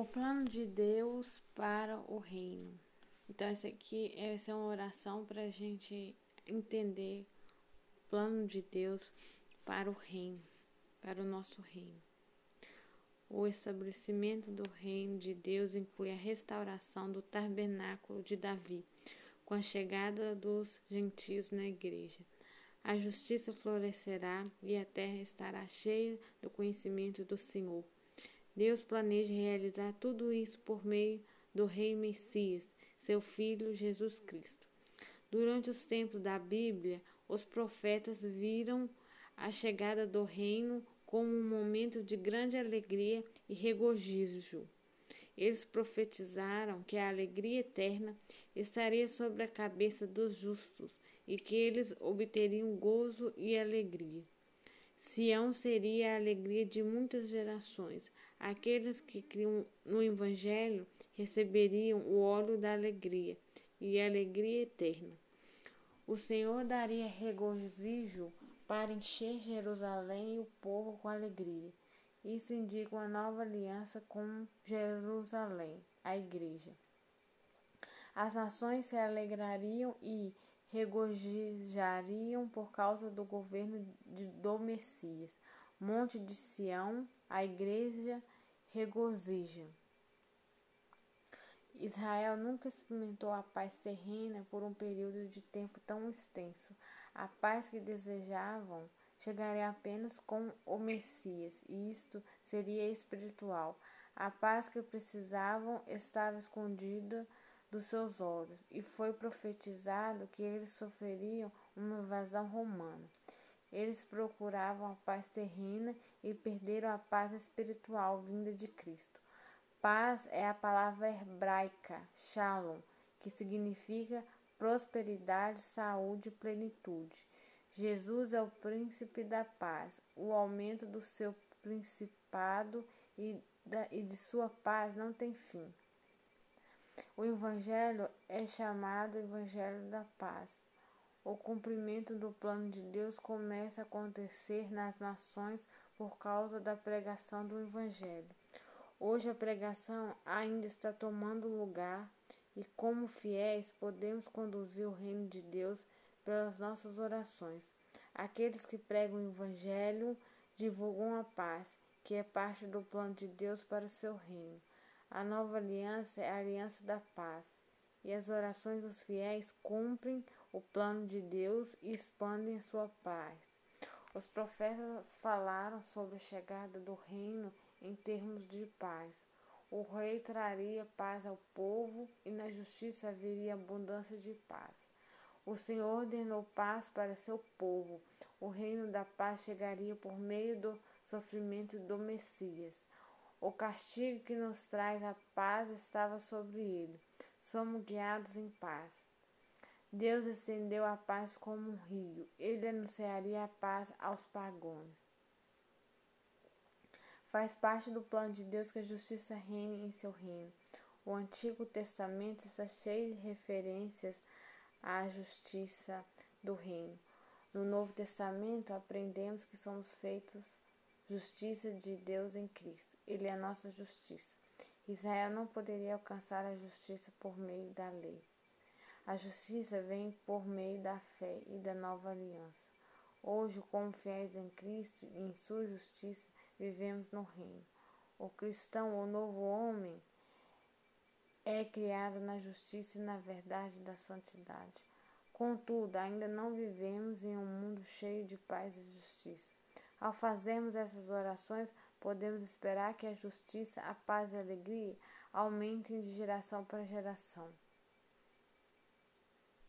O plano de Deus para o reino. Então, essa aqui essa é uma oração para a gente entender o plano de Deus para o reino, para o nosso reino. O estabelecimento do reino de Deus inclui a restauração do tabernáculo de Davi, com a chegada dos gentios na igreja. A justiça florescerá e a terra estará cheia do conhecimento do Senhor. Deus planeja realizar tudo isso por meio do Rei Messias, seu Filho Jesus Cristo. Durante os tempos da Bíblia, os profetas viram a chegada do reino como um momento de grande alegria e regozijo. Eles profetizaram que a alegria eterna estaria sobre a cabeça dos justos e que eles obteriam gozo e alegria. Sião seria a alegria de muitas gerações. Aqueles que criam no Evangelho receberiam o óleo da alegria e a alegria eterna. O Senhor daria regozijo para encher Jerusalém e o povo com alegria. Isso indica uma nova aliança com Jerusalém, a igreja. As nações se alegrariam e regozijariam por causa do governo de, do Messias. Monte de Sião, a igreja regozija. Israel nunca experimentou a paz terrena por um período de tempo tão extenso. A paz que desejavam chegaria apenas com o Messias, e isto seria espiritual. A paz que precisavam estava escondida dos seus olhos, e foi profetizado que eles sofreriam uma invasão romana. Eles procuravam a paz terrena e perderam a paz espiritual vinda de Cristo. Paz é a palavra hebraica shalom, que significa prosperidade, saúde e plenitude. Jesus é o príncipe da paz. O aumento do seu principado e, da, e de sua paz não tem fim. O Evangelho é chamado Evangelho da Paz. O cumprimento do plano de Deus começa a acontecer nas nações por causa da pregação do Evangelho. Hoje a pregação ainda está tomando lugar e, como fiéis, podemos conduzir o reino de Deus pelas nossas orações. Aqueles que pregam o Evangelho divulgam a paz, que é parte do plano de Deus para o seu reino. A nova aliança é a aliança da paz, e as orações dos fiéis cumprem o plano de Deus e expandem sua paz. Os profetas falaram sobre a chegada do reino em termos de paz. O rei traria paz ao povo e na justiça haveria abundância de paz. O Senhor ordenou paz para seu povo. O reino da paz chegaria por meio do sofrimento do Messias. O castigo que nos traz a paz estava sobre ele. Somos guiados em paz. Deus estendeu a paz como um rio. Ele anunciaria a paz aos pagãos. Faz parte do plano de Deus que a justiça reine em seu reino. O Antigo Testamento está cheio de referências à justiça do reino. No Novo Testamento aprendemos que somos feitos justiça de Deus em Cristo. Ele é a nossa justiça. Israel não poderia alcançar a justiça por meio da lei. A justiça vem por meio da fé e da nova aliança. Hoje, como fiéis em Cristo e em sua justiça, vivemos no reino. O cristão, o novo homem, é criado na justiça e na verdade da santidade. Contudo, ainda não vivemos em um mundo cheio de paz e justiça. Ao fazermos essas orações, podemos esperar que a justiça, a paz e a alegria aumentem de geração para geração.